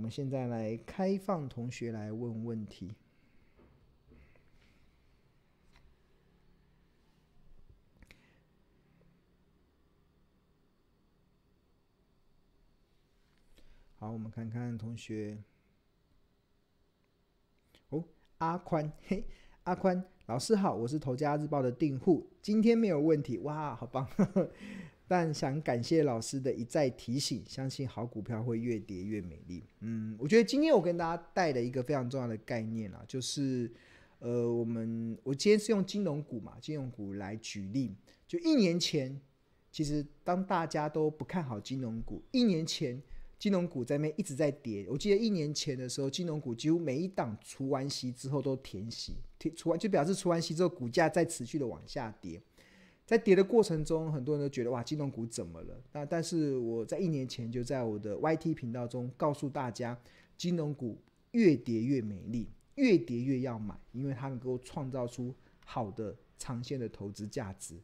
我们现在来开放同学来问问题。好，我们看看同学。哦，阿宽，嘿，阿宽老师好，我是头家日报的订户，今天没有问题，哇，好棒。但想感谢老师的一再提醒，相信好股票会越跌越美丽。嗯，我觉得今天我跟大家带的一个非常重要的概念啊，就是呃，我们我今天是用金融股嘛，金融股来举例。就一年前，其实当大家都不看好金融股，一年前金融股在那边一直在跌。我记得一年前的时候，金融股几乎每一档除完息之后都填息，填除完就表示除完息之后股价在持续的往下跌。在跌的过程中，很多人都觉得哇，金融股怎么了？那但是我在一年前就在我的 YT 频道中告诉大家，金融股越跌越美丽，越跌越要买，因为它能够创造出好的长线的投资价值。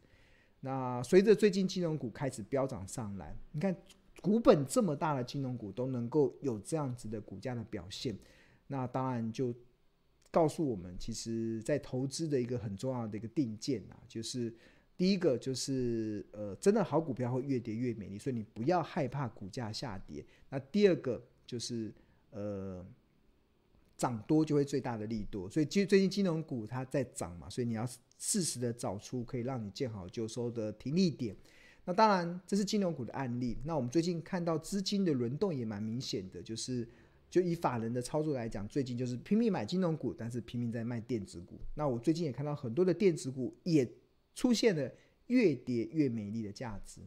那随着最近金融股开始飙涨上来，你看股本这么大的金融股都能够有这样子的股价的表现，那当然就告诉我们，其实在投资的一个很重要的一个定见啊，就是。第一个就是呃，真的好股票会越跌越美丽，所以你不要害怕股价下跌。那第二个就是呃，涨多就会最大的利多，所以其实最近金融股它在涨嘛，所以你要适时的找出可以让你见好就收的停利点。那当然这是金融股的案例。那我们最近看到资金的轮动也蛮明显的，就是就以法人的操作来讲，最近就是拼命买金融股，但是拼命在卖电子股。那我最近也看到很多的电子股也。出现了越跌越美丽的价值，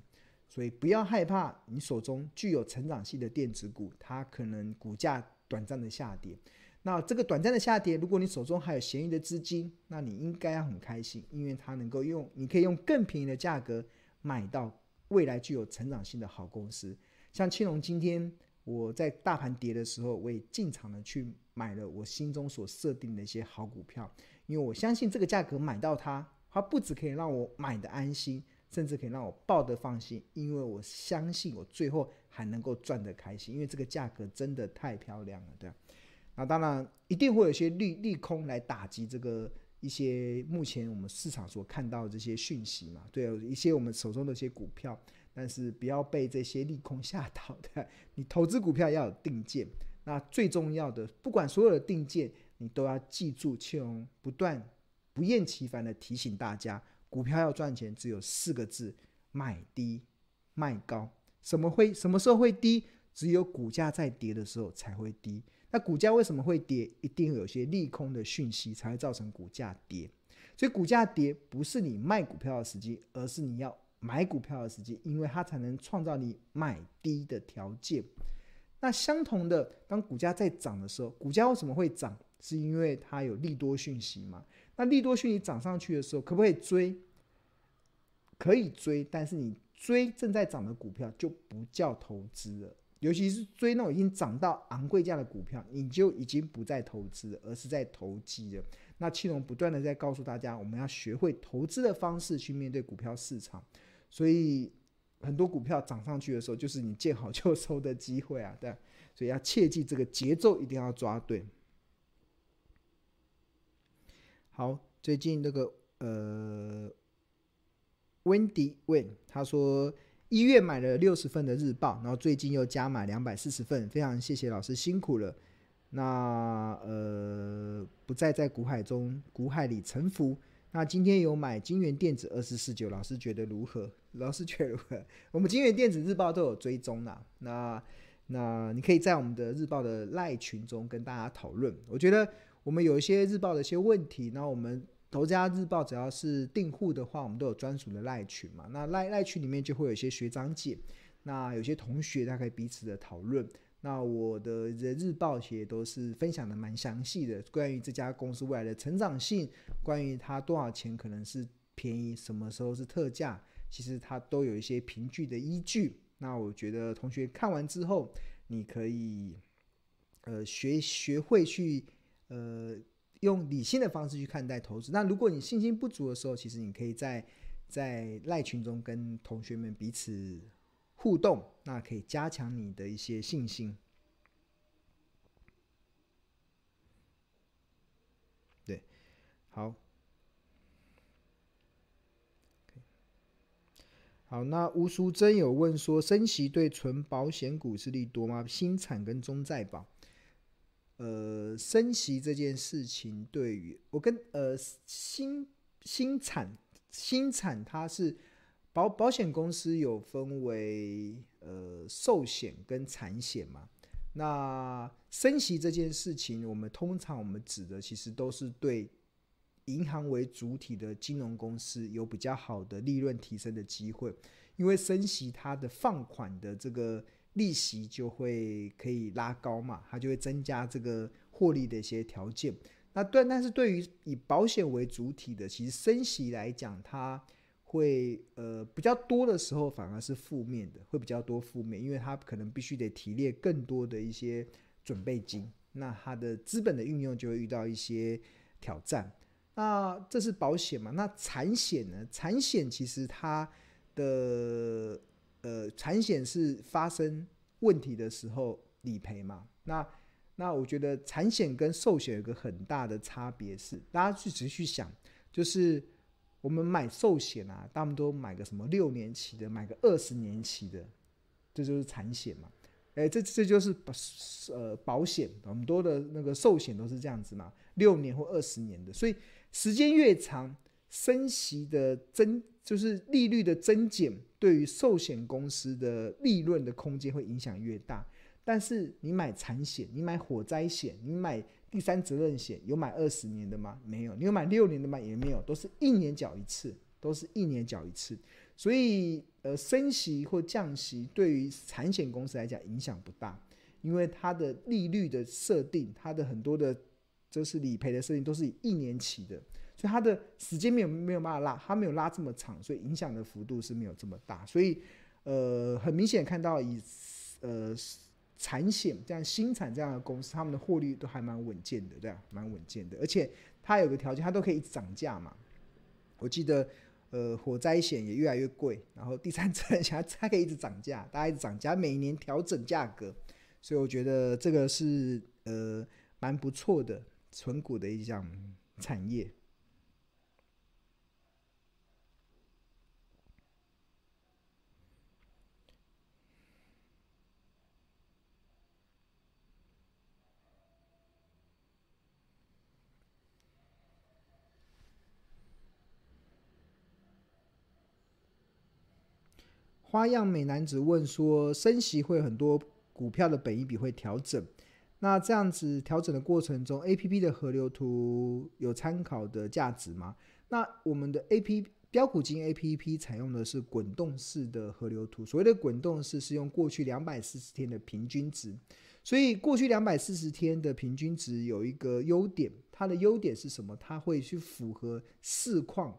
所以不要害怕你手中具有成长性的电子股，它可能股价短暂的下跌。那这个短暂的下跌，如果你手中还有闲余的资金，那你应该要很开心，因为它能够用，你可以用更便宜的价格买到未来具有成长性的好公司。像青龙今天我在大盘跌的时候，我也进场的去买了我心中所设定的一些好股票，因为我相信这个价格买到它。它不只可以让我买的安心，甚至可以让我抱得放心，因为我相信我最后还能够赚得开心，因为这个价格真的太漂亮了，对。那当然一定会有一些利利空来打击这个一些目前我们市场所看到的这些讯息嘛，对，有一些我们手中的一些股票，但是不要被这些利空吓到的。你投资股票要有定见，那最重要的，不管所有的定见，你都要记住，切用不断。不厌其烦的提醒大家，股票要赚钱，只有四个字：买低卖高。什么会什么时候会低？只有股价在跌的时候才会低。那股价为什么会跌？一定有些利空的讯息才会造成股价跌。所以股价跌不是你卖股票的时机，而是你要买股票的时机，因为它才能创造你买低的条件。那相同的，当股价在涨的时候，股价为什么会涨？是因为它有利多讯息嘛？那利多讯息涨上去的时候，可不可以追？可以追，但是你追正在涨的股票就不叫投资了。尤其是追那种已经涨到昂贵价的股票，你就已经不再投资了，而是在投机了。那庆龙不断的在告诉大家，我们要学会投资的方式去面对股票市场。所以很多股票涨上去的时候，就是你见好就收的机会啊，对。所以要切记这个节奏一定要抓对。好，最近那个呃，Wendy 问他说，一月买了六十份的日报，然后最近又加买两百四十份，非常谢谢老师辛苦了。那呃，不再在股海中股海里沉浮。那今天有买金元电子二四四九，老师觉得如何？老师觉得如何？我们金元电子日报都有追踪啦。那那你可以在我们的日报的赖群中跟大家讨论。我觉得。我们有一些日报的一些问题，那我们投家日报只要是订户的话，我们都有专属的赖群嘛。那赖赖群里面就会有一些学长姐，那有些同学他可以彼此的讨论。那我的日报也都是分享的蛮详细的，关于这家公司未来的成长性，关于它多少钱可能是便宜，什么时候是特价，其实它都有一些凭据的依据。那我觉得同学看完之后，你可以呃学学会去。呃，用理性的方式去看待投资。那如果你信心不足的时候，其实你可以在在赖群中跟同学们彼此互动，那可以加强你的一些信心。对，好。好，那吴淑珍有问说，升息对存保险股是利多吗？新产跟中债保，呃，升息这件事情对于我跟呃新新产新产它是保保险公司有分为呃寿险跟产险嘛？那升息这件事情，我们通常我们指的其实都是对。银行为主体的金融公司有比较好的利润提升的机会，因为升息它的放款的这个利息就会可以拉高嘛，它就会增加这个获利的一些条件。那对，但是对于以保险为主体的，其实升息来讲，它会呃比较多的时候反而是负面的，会比较多负面，因为它可能必须得提列更多的一些准备金，那它的资本的运用就会遇到一些挑战。那这是保险嘛？那产险呢？产险其实它的呃，产险是发生问题的时候理赔嘛？那那我觉得产险跟寿险有个很大的差别是，大家去仔细去想，就是我们买寿险啊，大部分都买个什么六年期的，买个二十年期的，这就是产险嘛。哎，这这就是呃保险，很多的那个寿险都是这样子嘛，六年或二十年的，所以。时间越长，升息的增就是利率的增减，对于寿险公司的利润的空间会影响越大。但是你买产险，你买火灾险，你买第三责任险，有买二十年的吗？没有。你有买六年的吗？也没有。都是一年缴一次，都是一年缴一次。所以，呃，升息或降息对于产险公司来讲影响不大，因为它的利率的设定，它的很多的。这是理赔的设定，都是以一年期的，所以它的时间没有没有办法拉，它没有拉这么长，所以影响的幅度是没有这么大。所以，呃，很明显看到以呃产险这样新产这样的公司，他们的获利都还蛮稳健的，对啊？蛮稳健的，而且它有个条件，它都可以一直涨价嘛。我记得，呃，火灾险也越来越贵，然后第三者险它可以一直涨价，大家一直涨价，每年调整价格，所以我觉得这个是呃蛮不错的。存股的一项产业。花样美男子问说：升息会很多股票的本一比会调整？那这样子调整的过程中，APP 的河流图有参考的价值吗？那我们的 APP 飙股金 APP 采用的是滚动式的河流图，所谓的滚动式是用过去两百四十天的平均值，所以过去两百四十天的平均值有一个优点，它的优点是什么？它会去符合市况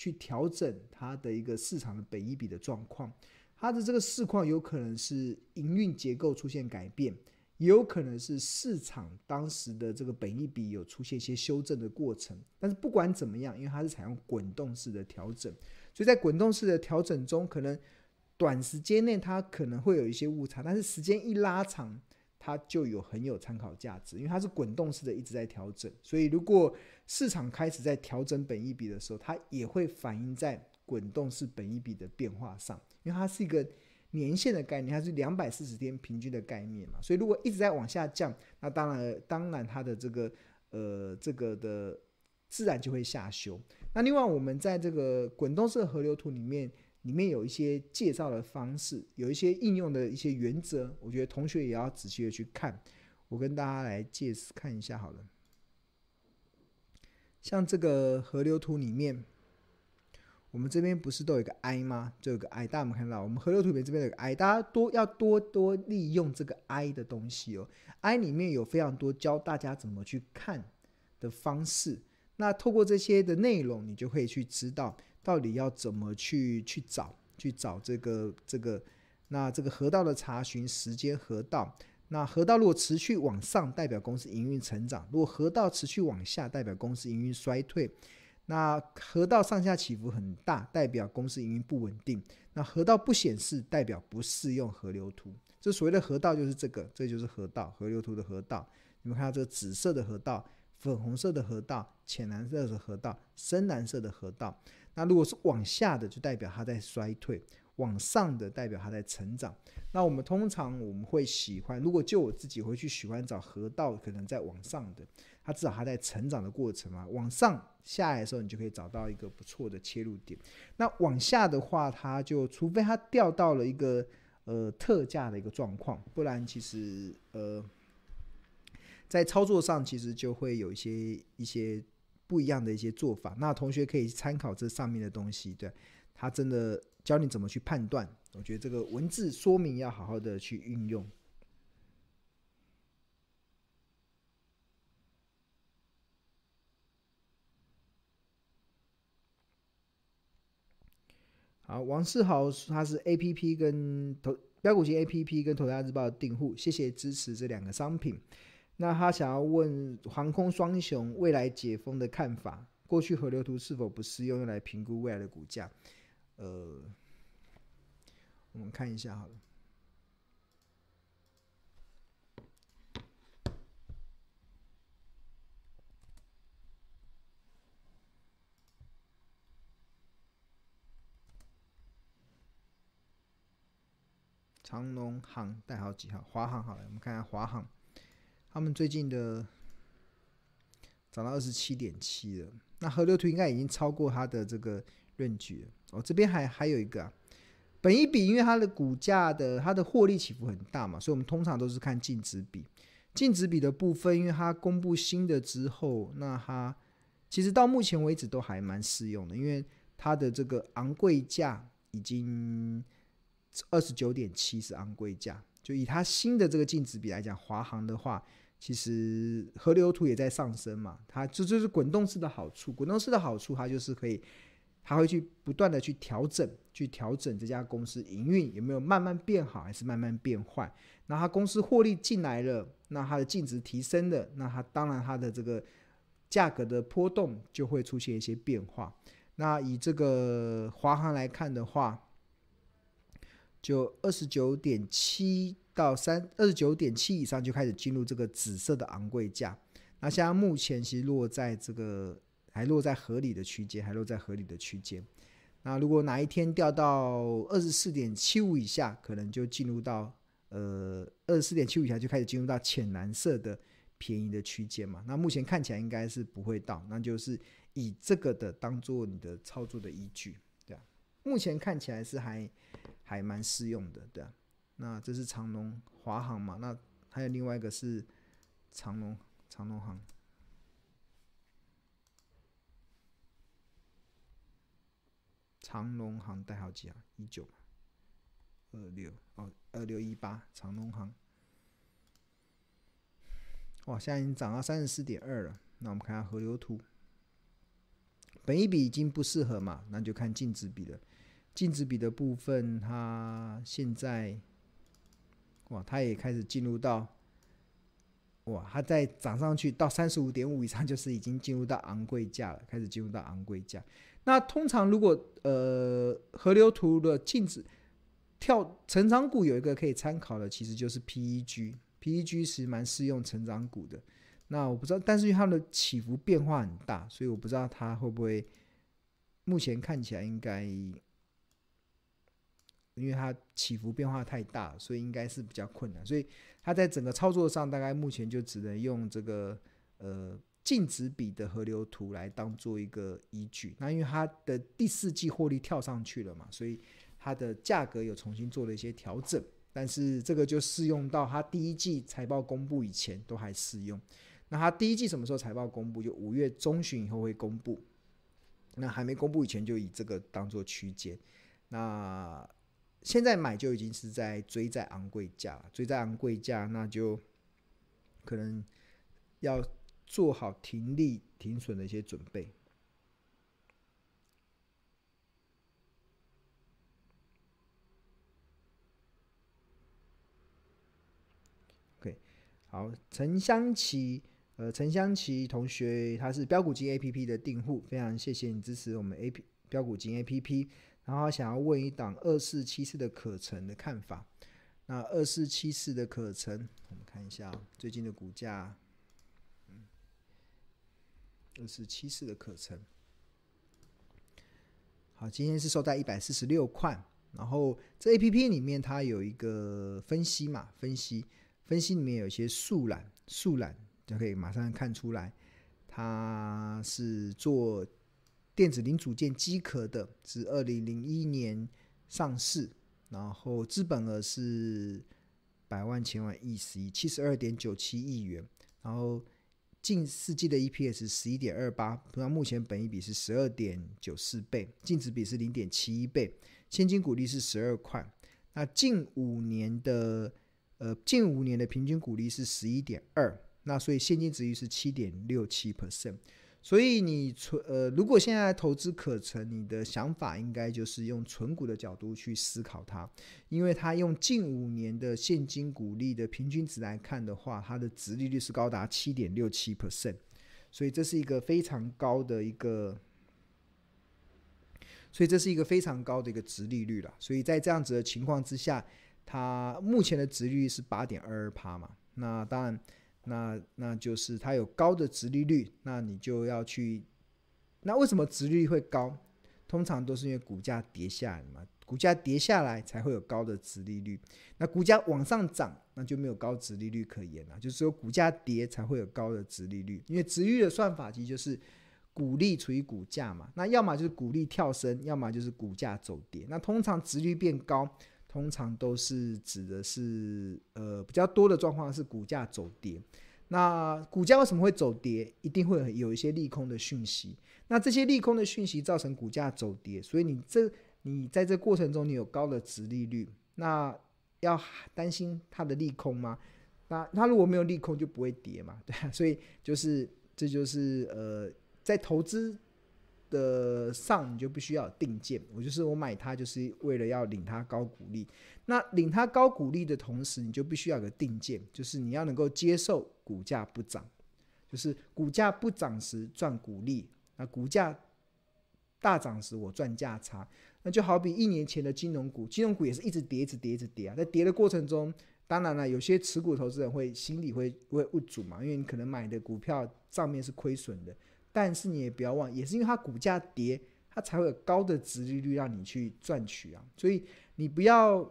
去调整它的一个市场的本益比的状况，它的这个市况有可能是营运结构出现改变。也有可能是市场当时的这个本益比有出现一些修正的过程，但是不管怎么样，因为它是采用滚动式的调整，所以在滚动式的调整中，可能短时间内它可能会有一些误差，但是时间一拉长，它就有很有参考价值，因为它是滚动式的一直在调整，所以如果市场开始在调整本益比的时候，它也会反映在滚动式本益比的变化上，因为它是一个。年限的概念，它是两百四十天平均的概念嘛，所以如果一直在往下降，那当然当然它的这个呃这个的自然就会下修。那另外我们在这个滚动式河流图里面，里面有一些介绍的方式，有一些应用的一些原则，我觉得同学也要仔细的去看。我跟大家来介绍看一下好了，像这个河流图里面。我们这边不是都有个 I 吗？就有个 I，大家有没有看到？我们河流图里面这边有个 I，大家多要多多利用这个 I 的东西哦。I 里面有非常多教大家怎么去看的方式。那透过这些的内容，你就可以去知道到底要怎么去去找去找这个这个。那这个河道的查询时间河道，那河道如果持续往上，代表公司营运成长；如果河道持续往下，代表公司营运衰退。那河道上下起伏很大，代表公司营运不稳定。那河道不显示，代表不适用河流图。这所谓的河道就是这个，这就是河道，河流图的河道。你们看到这个紫色的河道粉红色的河道、浅蓝色的河道、深蓝色的河道。那如果是往下的，就代表它在衰退；往上的，代表它在成长。那我们通常我们会喜欢，如果就我自己会去喜欢找河道可能在往上的，它至少它在成长的过程嘛。往上下来的时候，你就可以找到一个不错的切入点。那往下的话，它就除非它掉到了一个呃特价的一个状况，不然其实呃在操作上其实就会有一些一些。不一样的一些做法，那同学可以参考这上面的东西，对，他真的教你怎么去判断。我觉得这个文字说明要好好的去运用。好，王世豪他是 A P P 跟投标股型 A P P 跟投家日报的订户，谢谢支持这两个商品。那他想要问航空双雄未来解封的看法，过去河流图是否不适用，用来评估未来的股价？呃，我们看一下好了。长龙航代号几号？华航好了，我们看一下华航。他们最近的涨到二十七点七了，那河流图应该已经超过它的这个 range 了。哦，这边还还有一个啊，本一比，因为它的股价的它的获利起伏很大嘛，所以我们通常都是看净值比。净值比的部分，因为它公布新的之后，那它其实到目前为止都还蛮适用的，因为它的这个昂贵价已经二十九点七是昂贵价，就以它新的这个净值比来讲，华航的话。其实河流图也在上升嘛，它这就是滚动式的好处。滚动式的好处，它就是可以，它会去不断的去调整，去调整这家公司营运有没有慢慢变好，还是慢慢变坏。那它公司获利进来了，那它的净值提升了，那它当然它的这个价格的波动就会出现一些变化。那以这个华航来看的话，就二十九点七。到三二十九点七以上就开始进入这个紫色的昂贵价，那现在目前其实落在这个还落在合理的区间，还落在合理的区间。那如果哪一天掉到二十四点七五以下，可能就进入到呃二十四点七五以下就开始进入到浅蓝色的便宜的区间嘛。那目前看起来应该是不会到，那就是以这个的当做你的操作的依据，对啊。目前看起来是还还蛮适用的，对啊。那这是长龙华航嘛？那还有另外一个是长龙长龙航，长龙航代号几啊？一九二六哦，二六一八长龙航。哇，现在已经涨到三十四点二了。那我们看下河流图，本一笔已经不适合嘛？那就看净值比了。净值比的部分，它现在。哇，它也开始进入到，哇，它再涨上去到三十五点五以上，就是已经进入到昂贵价了，开始进入到昂贵价。那通常如果呃河流图的净值跳成长股有一个可以参考的，其实就是 PEG，PEG 是蛮适用成长股的。那我不知道，但是它的起伏变化很大，所以我不知道它会不会目前看起来应该。因为它起伏变化太大，所以应该是比较困难。所以它在整个操作上，大概目前就只能用这个呃净值比的河流图来当做一个依据。那因为它的第四季获利跳上去了嘛，所以它的价格有重新做了一些调整。但是这个就适用到它第一季财报公布以前都还适用。那它第一季什么时候财报公布？就五月中旬以后会公布。那还没公布以前，就以这个当做区间。那现在买就已经是在追在昂贵价，追在昂贵价，那就可能要做好停利停损的一些准备。OK，好，陈香琪，呃，陈香琪同学，他是标股金 APP 的订户，非常谢谢你支持我们 A P 标股金 APP。然后想要问一档二四七四的可成的看法。那二四七四的可成，我们看一下最近的股价，嗯，这是七四的课程。好，今天是收在一百四十六块。然后这 A P P 里面它有一个分析嘛，分析分析里面有一些速览，速览就可以马上看出来，它是做电子零组件机壳的，是二零零一年上市，然后资本额是百万千万亿十亿七十二点九七亿元，然后近四季的 E P S 十一点二八，那目前本益比是十二点九四倍，净值比是零点七一倍。现金股利是十二块，那近五年的呃近五年的平均股利是十一点二，那所以现金殖利率是七点六七 percent，所以你存呃如果现在投资可成，你的想法应该就是用存股的角度去思考它，因为它用近五年的现金股利的平均值来看的话，它的殖利率是高达七点六七 percent，所以这是一个非常高的一个。所以这是一个非常高的一个殖利率了，所以在这样子的情况之下，它目前的殖利率是八点二二趴嘛，那当然，那那就是它有高的殖利率，那你就要去，那为什么殖利率会高？通常都是因为股价跌下来嘛，股价跌下来才会有高的殖利率，那股价往上涨，那就没有高殖利率可言了，就是说股价跌才会有高的殖利率，因为殖率的算法其实就是。股利除以股价嘛，那要么就是股利跳升，要么就是股价走跌。那通常殖率变高，通常都是指的是呃比较多的状况是股价走跌。那股价为什么会走跌？一定会有一些利空的讯息。那这些利空的讯息造成股价走跌，所以你这你在这过程中你有高的殖利率，那要担心它的利空吗？那它如果没有利空就不会跌嘛，对啊，所以就是这就是呃。在投资的上，你就必须要有定见。我就是我买它，就是为了要领它高股利。那领它高股利的同时，你就必须要有个定见，就是你要能够接受股价不涨，就是股价不涨时赚股利，那股价大涨时我赚价差。那就好比一年前的金融股，金融股也是一直跌，一直跌，一直跌啊。在跌的过程中，当然了，有些持股投资人会心里会会无助嘛，因为你可能买的股票账面是亏损的。但是你也不要忘，也是因为它股价跌，它才会有高的值利率让你去赚取啊。所以你不要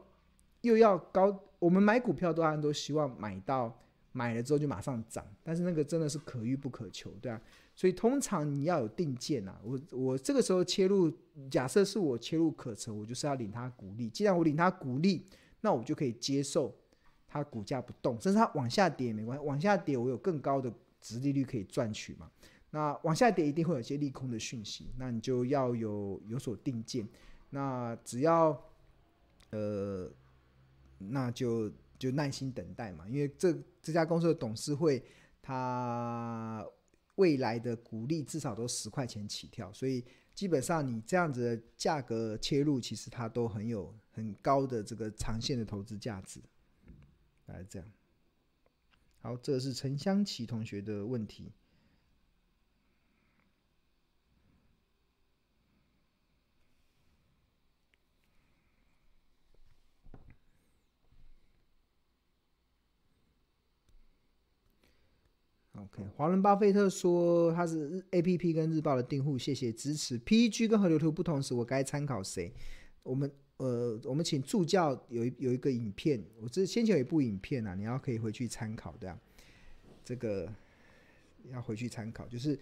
又要高，我们买股票都都希望买到买了之后就马上涨，但是那个真的是可遇不可求，对啊。所以通常你要有定见啊。我我这个时候切入，假设是我切入可成，我就是要领它股利。既然我领它股利，那我就可以接受它股价不动，甚至它往下跌也没关系，往下跌我有更高的值利率可以赚取嘛。那往下跌一定会有些利空的讯息，那你就要有有所定见。那只要，呃，那就就耐心等待嘛，因为这这家公司的董事会，它未来的股利至少都十块钱起跳，所以基本上你这样子的价格切入，其实它都很有很高的这个长线的投资价值。来这样，好，这是陈香琪同学的问题。OK，华伦巴菲特说他是 APP 跟日报的订户，谢谢支持。PEG 跟河流图不同时，我该参考谁？我们呃，我们请助教有一有一个影片，我这先前有一部影片啊，你要可以回去参考的。这个要回去参考，就是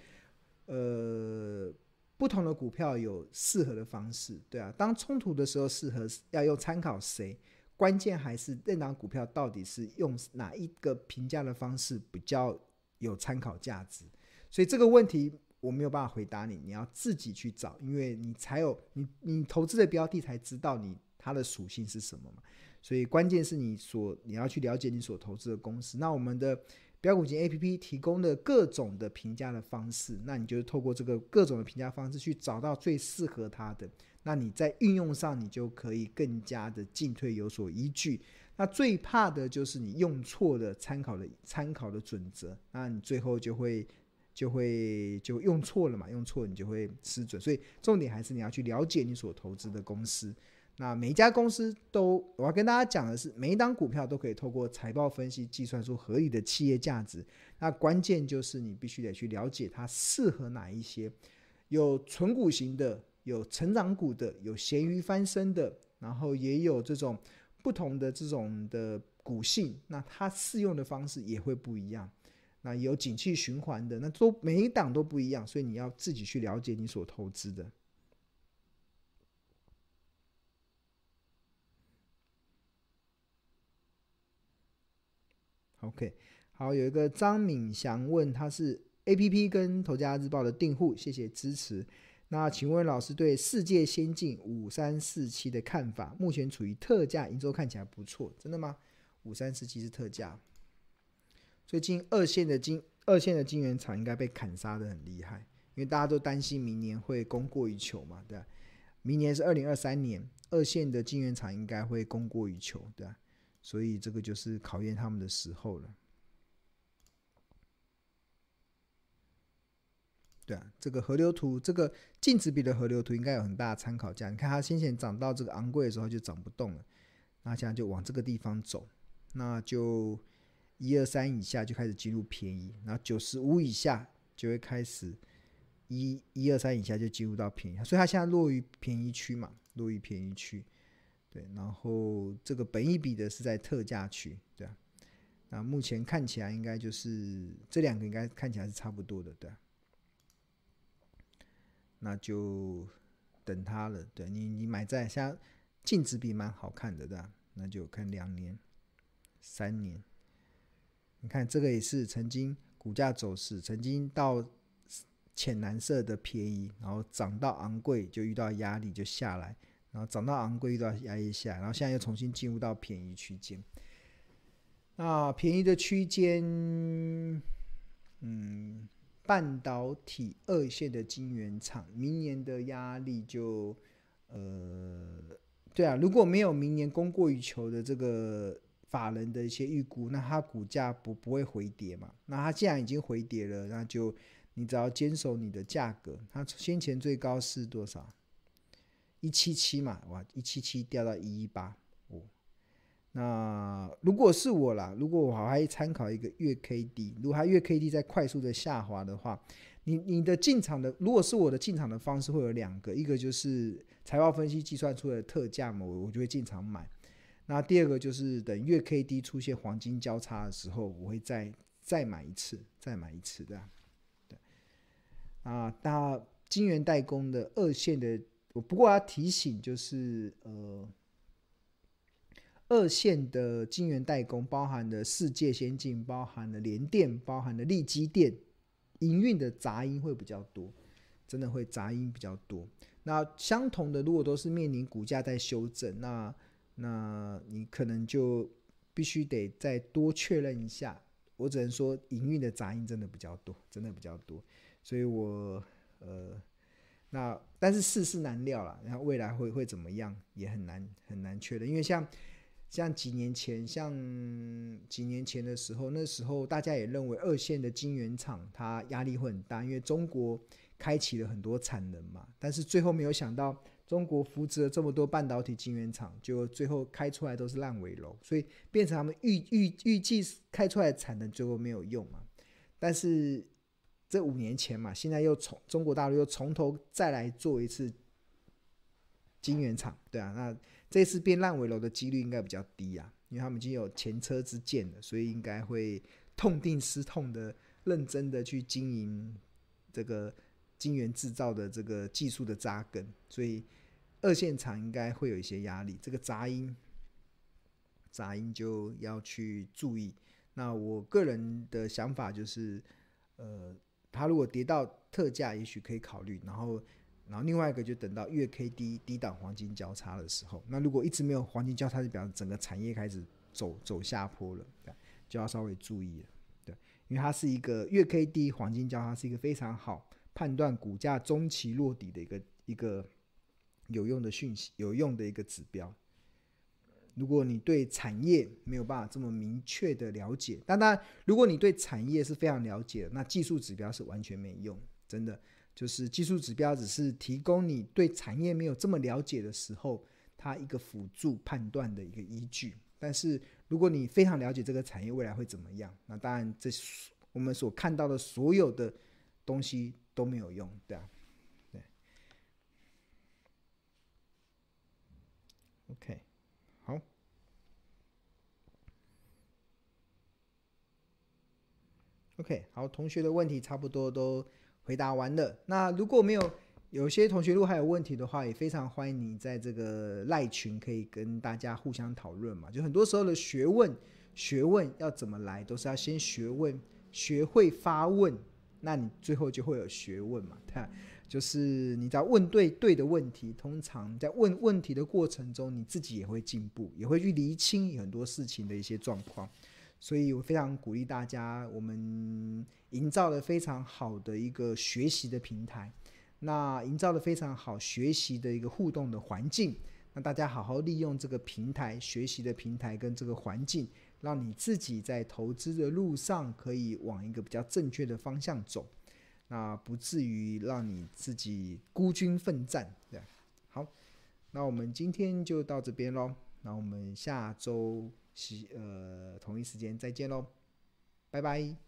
呃，不同的股票有适合的方式，对啊。当冲突的时候，适合要用参考谁？关键还是那档股票到底是用哪一个评价的方式比较有参考价值，所以这个问题我没有办法回答你，你要自己去找，因为你才有你你投资的标的才知道你它的属性是什么嘛。所以关键是你所你要去了解你所投资的公司。那我们的标股金 APP 提供的各种的评价的方式，那你就是透过这个各种的评价方式去找到最适合它的。那你在运用上，你就可以更加的进退有所依据。那最怕的就是你用错的参考的参考的准则，那你最后就会就会就用错了嘛，用错你就会失准。所以重点还是你要去了解你所投资的公司。那每一家公司都，我要跟大家讲的是，每一档股票都可以透过财报分析计算出合理的企业价值。那关键就是你必须得去了解它适合哪一些，有存股型的，有成长股的，有咸鱼翻身的，然后也有这种不同的这种的股性，那它适用的方式也会不一样。那有景气循环的，那都每一档都不一样，所以你要自己去了解你所投资的。OK，好，有一个张敏祥问，他是 APP 跟投家日报的订户，谢谢支持。那请问老师对世界先进五三四七的看法？目前处于特价，营收看起来不错，真的吗？五三四七是特价。最近二线的金二线的金圆厂应该被砍杀得很厉害，因为大家都担心明年会供过于求嘛，对吧？明年是二零二三年，二线的金圆厂应该会供过于求，对吧？所以这个就是考验他们的时候了。对啊，这个河流图，这个净值比的河流图应该有很大的参考价。你看它先前涨到这个昂贵的时候就涨不动了，那现在就往这个地方走，那就一二三以下就开始进入便宜，然后九十五以下就会开始一一二三以下就进入到便宜，所以它现在落于便宜区嘛，落于便宜区。对，然后这个本益比的是在特价区，对啊，那目前看起来应该就是这两个应该看起来是差不多的，对啊，那就等它了，对你你买在像净值比蛮好看的，对吧？那就看两年、三年，你看这个也是曾经股价走势，曾经到浅蓝色的便宜，然后涨到昂贵就遇到压力就下来。然后涨到昂贵，遇到压力下，然后现在又重新进入到便宜区间。那便宜的区间，嗯，半导体二线的晶圆厂，明年的压力就，呃，对啊，如果没有明年供过于求的这个法人的一些预估，那它股价不不会回跌嘛？那它既然已经回跌了，那就你只要坚守你的价格，它先前最高是多少？一七七嘛，哇，一七七掉到一一八，那如果是我啦，如果我还参考一个月 K D，如果它月 K D 在快速的下滑的话，你你的进场的，如果是我的进场的方式会有两个，一个就是财报分析计算出来的特价嘛，我我就会进场买，那第二个就是等月 K D 出现黄金交叉的时候，我会再再买一次，再买一次的，对，啊，那晶圆代工的二线的。不过要提醒，就是呃，二线的晶圆代工包含的世界先进，包含了联电，包含了力积电，营运的杂音会比较多，真的会杂音比较多。那相同的，如果都是面临股价在修正，那那你可能就必须得再多确认一下。我只能说，营运的杂音真的比较多，真的比较多，所以我呃。那但是世事难料了，然后未来会会怎么样也很难很难确认，因为像像几年前，像几年前的时候，那时候大家也认为二线的晶圆厂它压力会很大，因为中国开启了很多产能嘛，但是最后没有想到中国扶植了这么多半导体晶圆厂，就最后开出来都是烂尾楼，所以变成他们预预预计开出来产能最后没有用嘛，但是。这五年前嘛，现在又从中国大陆又从头再来做一次晶圆厂，对啊，那这次变烂尾楼的几率应该比较低啊，因为他们已经有前车之鉴了，所以应该会痛定思痛的、认真的去经营这个晶圆制造的这个技术的扎根，所以二线厂应该会有一些压力，这个杂音杂音就要去注意。那我个人的想法就是，呃。它如果跌到特价，也许可以考虑。然后，然后另外一个就等到月 K D 低档黄金交叉的时候。那如果一直没有黄金交叉，就表示整个产业开始走走下坡了，就要稍微注意了，对，因为它是一个月 K D 黄金交叉是一个非常好判断股价中期落底的一个一个有用的讯息，有用的一个指标。如果你对产业没有办法这么明确的了解，但当然，如果你对产业是非常了解，那技术指标是完全没用。真的，就是技术指标只是提供你对产业没有这么了解的时候它一个辅助判断的一个依据。但是如果你非常了解这个产业未来会怎么样，那当然这我们所看到的所有的东西都没有用，对啊，对。OK，好。OK，好，同学的问题差不多都回答完了。那如果没有，有些同学如果还有问题的话，也非常欢迎你在这个赖群可以跟大家互相讨论嘛。就很多时候的学问，学问要怎么来，都是要先学问，学会发问，那你最后就会有学问嘛。看，就是你在问对对的问题，通常在问问题的过程中，你自己也会进步，也会去厘清很多事情的一些状况。所以我非常鼓励大家，我们营造了非常好的一个学习的平台，那营造了非常好学习的一个互动的环境，那大家好好利用这个平台学习的平台跟这个环境，让你自己在投资的路上可以往一个比较正确的方向走，那不至于让你自己孤军奋战。对，好，那我们今天就到这边喽，那我们下周。呃，同一时间再见喽，拜拜。